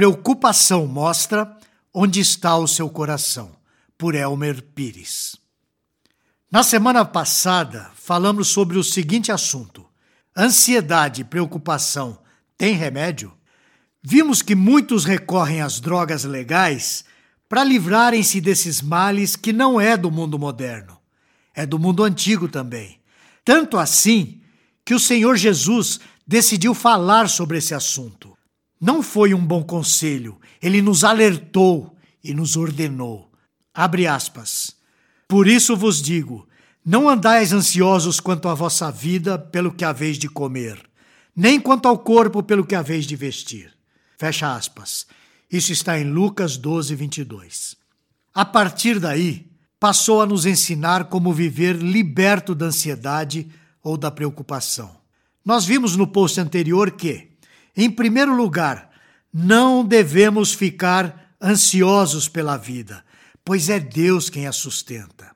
Preocupação mostra onde está o seu coração, por Elmer Pires. Na semana passada, falamos sobre o seguinte assunto: ansiedade e preocupação têm remédio? Vimos que muitos recorrem às drogas legais para livrarem-se desses males que não é do mundo moderno, é do mundo antigo também. Tanto assim que o Senhor Jesus decidiu falar sobre esse assunto. Não foi um bom conselho, ele nos alertou e nos ordenou. Abre aspas. Por isso vos digo: não andais ansiosos quanto à vossa vida pelo que haveis de comer, nem quanto ao corpo pelo que haveis de vestir. Fecha aspas. Isso está em Lucas 12, 22. A partir daí, passou a nos ensinar como viver liberto da ansiedade ou da preocupação. Nós vimos no post anterior que, em primeiro lugar, não devemos ficar ansiosos pela vida, pois é Deus quem a sustenta.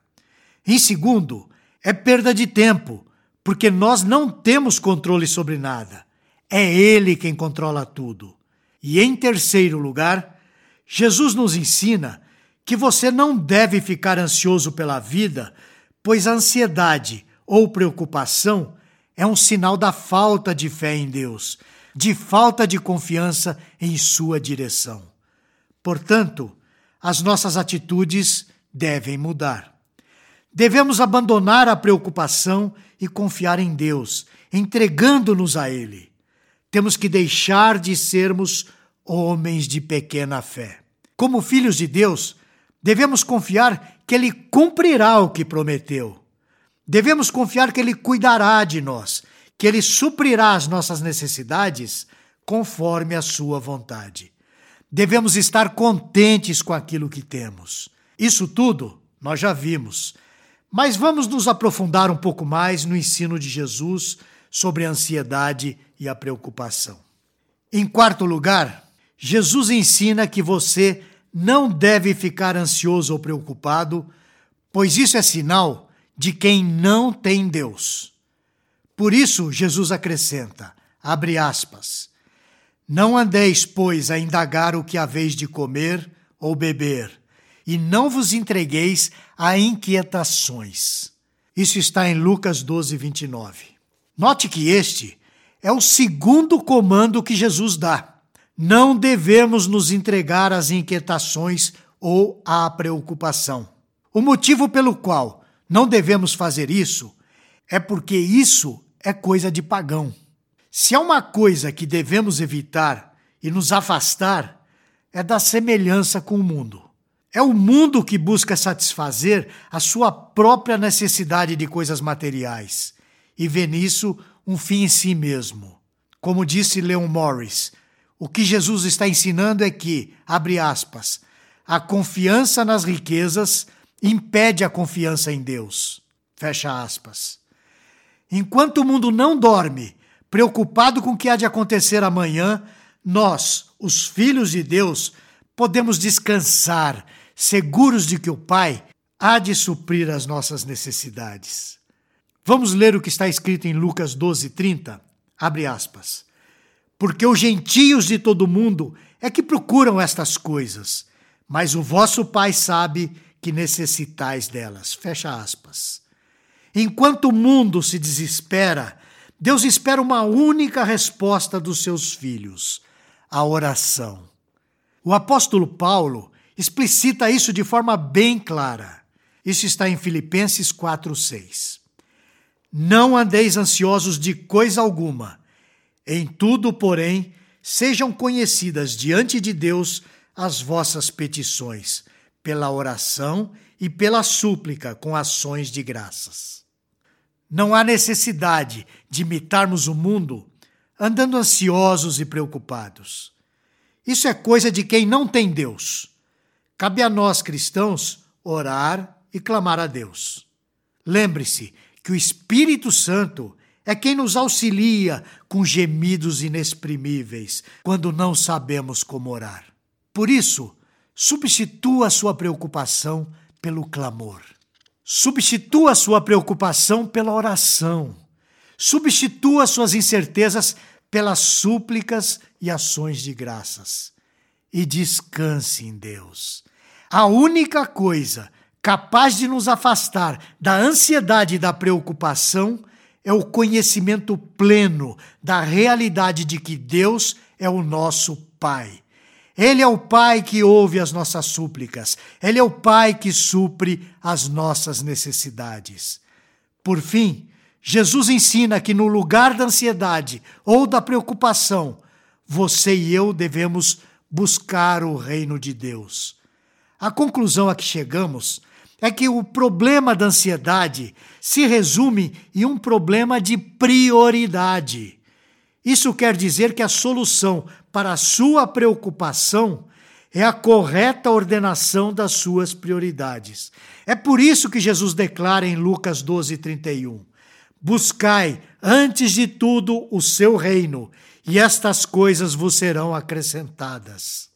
Em segundo, é perda de tempo, porque nós não temos controle sobre nada. É Ele quem controla tudo. E em terceiro lugar, Jesus nos ensina que você não deve ficar ansioso pela vida, pois a ansiedade ou preocupação é um sinal da falta de fé em Deus, de falta de confiança em Sua direção. Portanto, as nossas atitudes devem mudar. Devemos abandonar a preocupação e confiar em Deus, entregando-nos a Ele. Temos que deixar de sermos homens de pequena fé. Como filhos de Deus, devemos confiar que Ele cumprirá o que prometeu. Devemos confiar que Ele cuidará de nós, que Ele suprirá as nossas necessidades conforme a Sua vontade. Devemos estar contentes com aquilo que temos. Isso tudo nós já vimos. Mas vamos nos aprofundar um pouco mais no ensino de Jesus sobre a ansiedade e a preocupação. Em quarto lugar, Jesus ensina que você não deve ficar ansioso ou preocupado, pois isso é sinal de quem não tem Deus. Por isso, Jesus acrescenta, abre aspas, não andeis, pois, a indagar o que haveis de comer ou beber, e não vos entregueis a inquietações. Isso está em Lucas 12, 29. Note que este é o segundo comando que Jesus dá. Não devemos nos entregar às inquietações ou à preocupação. O motivo pelo qual não devemos fazer isso é porque isso é coisa de pagão. Se há uma coisa que devemos evitar e nos afastar, é da semelhança com o mundo. É o mundo que busca satisfazer a sua própria necessidade de coisas materiais e vê nisso um fim em si mesmo. Como disse Leon Morris, o que Jesus está ensinando é que, abre aspas, a confiança nas riquezas impede a confiança em Deus. Fecha aspas. Enquanto o mundo não dorme, preocupado com o que há de acontecer amanhã, nós, os filhos de Deus, podemos descansar, seguros de que o Pai há de suprir as nossas necessidades. Vamos ler o que está escrito em Lucas 12, 30? Abre aspas. Porque os gentios de todo mundo é que procuram estas coisas, mas o vosso Pai sabe que necessitais delas. Fecha aspas. Enquanto o mundo se desespera, Deus espera uma única resposta dos seus filhos: a oração. O apóstolo Paulo explicita isso de forma bem clara. Isso está em Filipenses 4:6. Não andeis ansiosos de coisa alguma. Em tudo, porém, sejam conhecidas diante de Deus as vossas petições pela oração e pela súplica com ações de graças. Não há necessidade de imitarmos o mundo andando ansiosos e preocupados. Isso é coisa de quem não tem Deus. Cabe a nós cristãos orar e clamar a Deus. Lembre-se que o Espírito Santo é quem nos auxilia com gemidos inexprimíveis quando não sabemos como orar. Por isso, Substitua sua preocupação pelo clamor. Substitua sua preocupação pela oração. Substitua suas incertezas pelas súplicas e ações de graças. e descanse em Deus. A única coisa capaz de nos afastar da ansiedade e da preocupação é o conhecimento pleno da realidade de que Deus é o nosso Pai. Ele é o Pai que ouve as nossas súplicas, Ele é o Pai que supre as nossas necessidades. Por fim, Jesus ensina que no lugar da ansiedade ou da preocupação, você e eu devemos buscar o reino de Deus. A conclusão a que chegamos é que o problema da ansiedade se resume em um problema de prioridade. Isso quer dizer que a solução para a sua preocupação é a correta ordenação das suas prioridades. É por isso que Jesus declara em Lucas 12, 31: Buscai, antes de tudo, o seu reino, e estas coisas vos serão acrescentadas.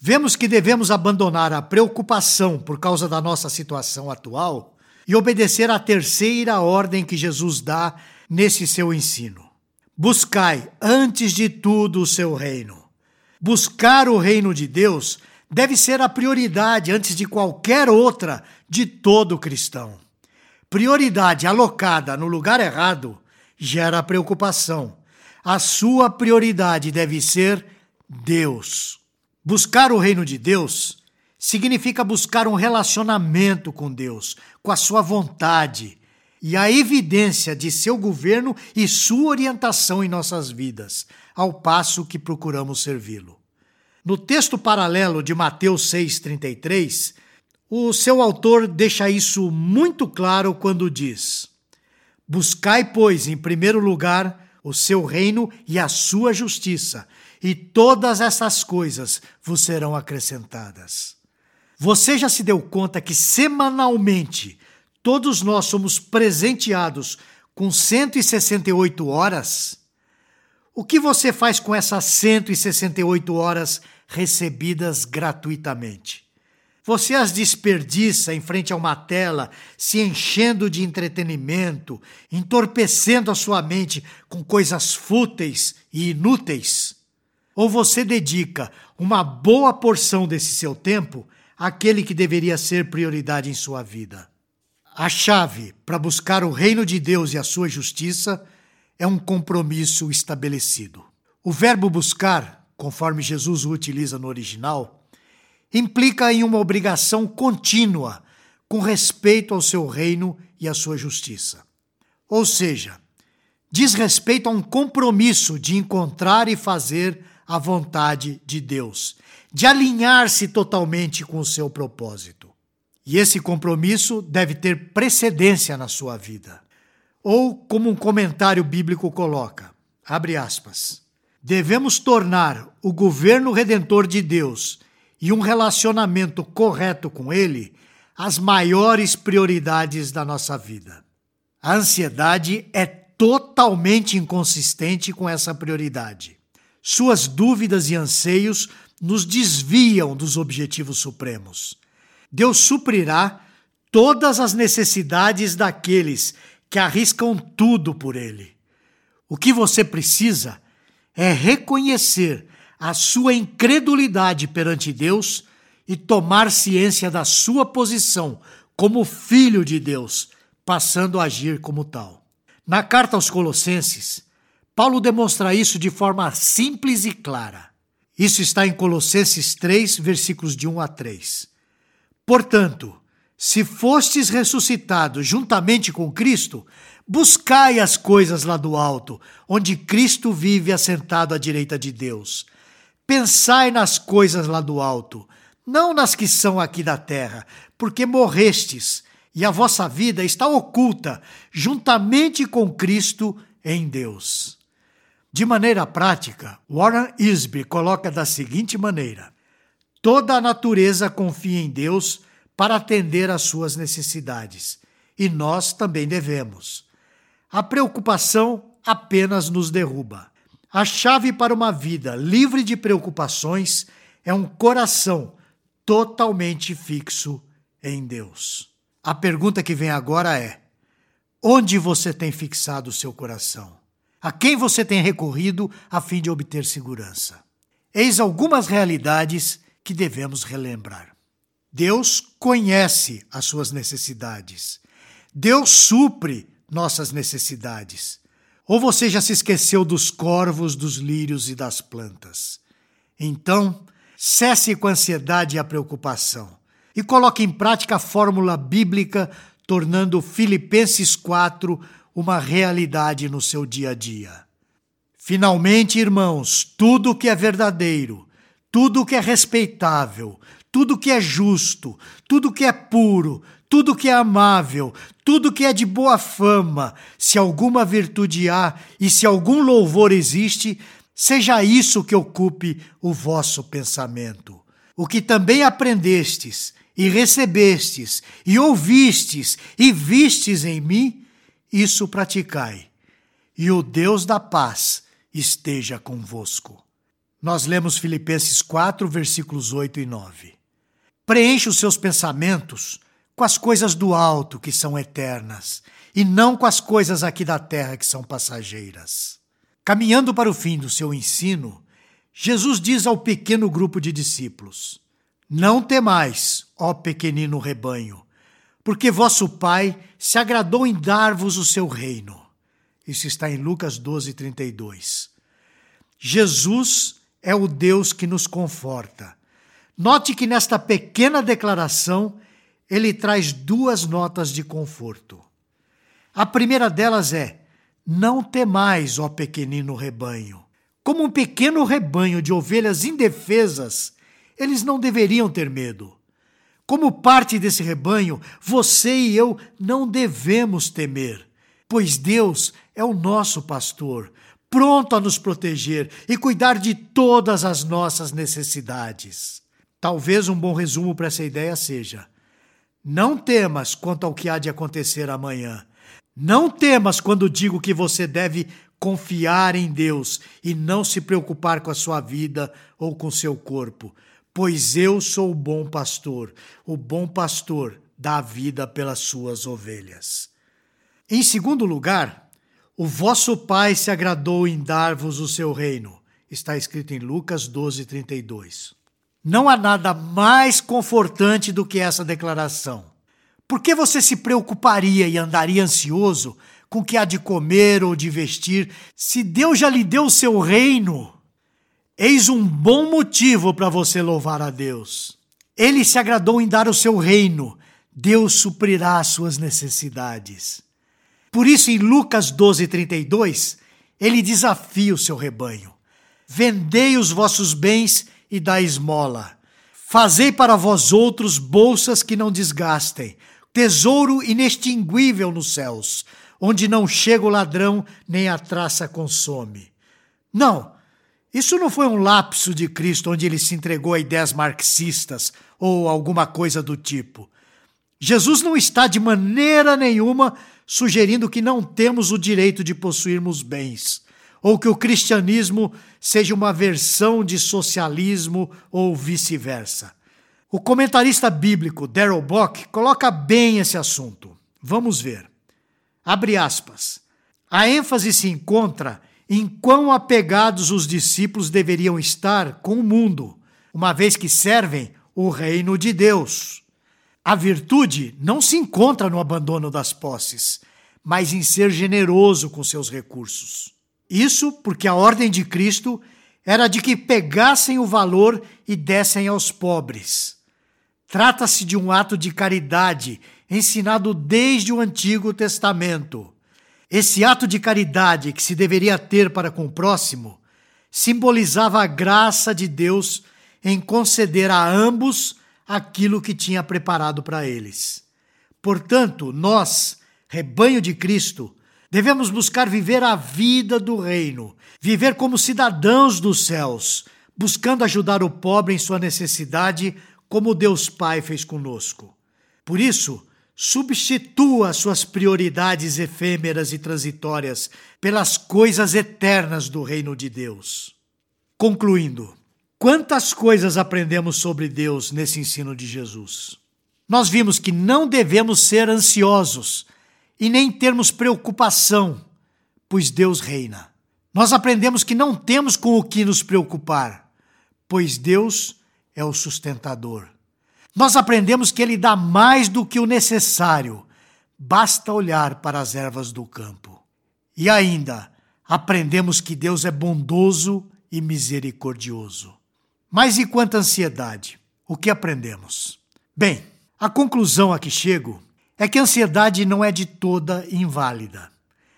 Vemos que devemos abandonar a preocupação por causa da nossa situação atual e obedecer à terceira ordem que Jesus dá nesse seu ensino. Buscai, antes de tudo, o seu reino. Buscar o reino de Deus deve ser a prioridade antes de qualquer outra de todo cristão. Prioridade alocada no lugar errado gera preocupação. A sua prioridade deve ser Deus. Buscar o reino de Deus significa buscar um relacionamento com Deus, com a sua vontade e a evidência de seu governo e sua orientação em nossas vidas, ao passo que procuramos servi-lo. No texto paralelo de Mateus 6,33, o seu autor deixa isso muito claro quando diz: Buscai, pois, em primeiro lugar o seu reino e a sua justiça, e todas essas coisas vos serão acrescentadas. Você já se deu conta que semanalmente todos nós somos presenteados com 168 horas? O que você faz com essas 168 horas recebidas gratuitamente? Você as desperdiça em frente a uma tela, se enchendo de entretenimento, entorpecendo a sua mente com coisas fúteis e inúteis? ou você dedica uma boa porção desse seu tempo àquele que deveria ser prioridade em sua vida? A chave para buscar o reino de Deus e a sua justiça é um compromisso estabelecido. O verbo buscar, conforme Jesus o utiliza no original, implica em uma obrigação contínua com respeito ao seu reino e à sua justiça. Ou seja, diz respeito a um compromisso de encontrar e fazer a vontade de Deus, de alinhar-se totalmente com o seu propósito. E esse compromisso deve ter precedência na sua vida. Ou, como um comentário bíblico coloca, abre aspas, devemos tornar o governo redentor de Deus e um relacionamento correto com Ele as maiores prioridades da nossa vida. A ansiedade é totalmente inconsistente com essa prioridade. Suas dúvidas e anseios nos desviam dos objetivos supremos. Deus suprirá todas as necessidades daqueles que arriscam tudo por Ele. O que você precisa é reconhecer a sua incredulidade perante Deus e tomar ciência da sua posição como filho de Deus, passando a agir como tal. Na carta aos Colossenses, Paulo demonstra isso de forma simples e clara. Isso está em Colossenses 3, versículos de 1 a 3. Portanto, se fostes ressuscitados juntamente com Cristo, buscai as coisas lá do alto, onde Cristo vive assentado à direita de Deus. Pensai nas coisas lá do alto, não nas que são aqui da terra, porque morrestes, e a vossa vida está oculta juntamente com Cristo em Deus. De maneira prática, Warren Isby coloca da seguinte maneira: toda a natureza confia em Deus para atender às suas necessidades, e nós também devemos. A preocupação apenas nos derruba. A chave para uma vida livre de preocupações é um coração totalmente fixo em Deus. A pergunta que vem agora é: onde você tem fixado o seu coração? A quem você tem recorrido a fim de obter segurança? eis algumas realidades que devemos relembrar. Deus conhece as suas necessidades. Deus supre nossas necessidades. Ou você já se esqueceu dos corvos, dos lírios e das plantas? Então, cesse com a ansiedade e a preocupação e coloque em prática a fórmula bíblica, tornando Filipenses 4 uma realidade no seu dia a dia. Finalmente, irmãos, tudo que é verdadeiro, tudo que é respeitável, tudo que é justo, tudo que é puro, tudo que é amável, tudo que é de boa fama, se alguma virtude há e se algum louvor existe, seja isso que ocupe o vosso pensamento. O que também aprendestes e recebestes e ouvistes e vistes em mim, isso praticai. E o Deus da paz esteja convosco. Nós lemos Filipenses 4, versículos 8 e 9. Preencha os seus pensamentos com as coisas do alto que são eternas e não com as coisas aqui da terra que são passageiras. Caminhando para o fim do seu ensino, Jesus diz ao pequeno grupo de discípulos: Não temais, ó pequenino rebanho, porque vosso Pai se agradou em dar-vos o seu reino. Isso está em Lucas 12, 32. Jesus é o Deus que nos conforta. Note que nesta pequena declaração ele traz duas notas de conforto. A primeira delas é: Não temais, ó pequenino rebanho. Como um pequeno rebanho de ovelhas indefesas, eles não deveriam ter medo. Como parte desse rebanho, você e eu não devemos temer, pois Deus é o nosso pastor, pronto a nos proteger e cuidar de todas as nossas necessidades. Talvez um bom resumo para essa ideia seja: não temas quanto ao que há de acontecer amanhã. Não temas quando digo que você deve confiar em Deus e não se preocupar com a sua vida ou com seu corpo, pois eu sou o bom pastor. O bom pastor dá vida pelas suas ovelhas. Em segundo lugar, o vosso Pai se agradou em dar-vos o seu reino. Está escrito em Lucas 12, 32. Não há nada mais confortante do que essa declaração. Por que você se preocuparia e andaria ansioso com o que há de comer ou de vestir, se Deus já lhe deu o seu reino? Eis um bom motivo para você louvar a Deus. Ele se agradou em dar o seu reino. Deus suprirá as suas necessidades. Por isso, em Lucas 12:32, ele desafia o seu rebanho: Vendei os vossos bens e da esmola. Fazei para vós outros bolsas que não desgastem, tesouro inextinguível nos céus, onde não chega o ladrão nem a traça consome. Não, isso não foi um lapso de Cristo onde ele se entregou a ideias marxistas ou alguma coisa do tipo. Jesus não está de maneira nenhuma sugerindo que não temos o direito de possuirmos bens ou que o cristianismo seja uma versão de socialismo ou vice-versa. O comentarista bíblico Darrell Bock coloca bem esse assunto. Vamos ver. Abre aspas. A ênfase se encontra em quão apegados os discípulos deveriam estar com o mundo, uma vez que servem o reino de Deus. A virtude não se encontra no abandono das posses, mas em ser generoso com seus recursos. Isso porque a ordem de Cristo era de que pegassem o valor e dessem aos pobres. Trata-se de um ato de caridade ensinado desde o Antigo Testamento. Esse ato de caridade que se deveria ter para com o próximo simbolizava a graça de Deus em conceder a ambos aquilo que tinha preparado para eles. Portanto, nós, rebanho de Cristo, Devemos buscar viver a vida do reino, viver como cidadãos dos céus, buscando ajudar o pobre em sua necessidade, como Deus Pai fez conosco. Por isso, substitua suas prioridades efêmeras e transitórias pelas coisas eternas do reino de Deus. Concluindo, quantas coisas aprendemos sobre Deus nesse ensino de Jesus? Nós vimos que não devemos ser ansiosos e nem termos preocupação, pois Deus reina. Nós aprendemos que não temos com o que nos preocupar, pois Deus é o sustentador. Nós aprendemos que Ele dá mais do que o necessário, basta olhar para as ervas do campo. E ainda, aprendemos que Deus é bondoso e misericordioso. Mas e quanto à ansiedade? O que aprendemos? Bem, a conclusão a que chego é que a ansiedade não é de toda inválida.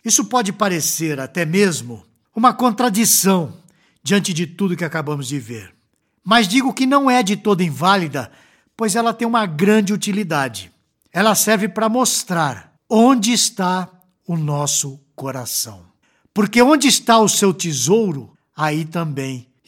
Isso pode parecer até mesmo uma contradição diante de tudo que acabamos de ver. Mas digo que não é de toda inválida, pois ela tem uma grande utilidade. Ela serve para mostrar onde está o nosso coração. Porque onde está o seu tesouro, aí também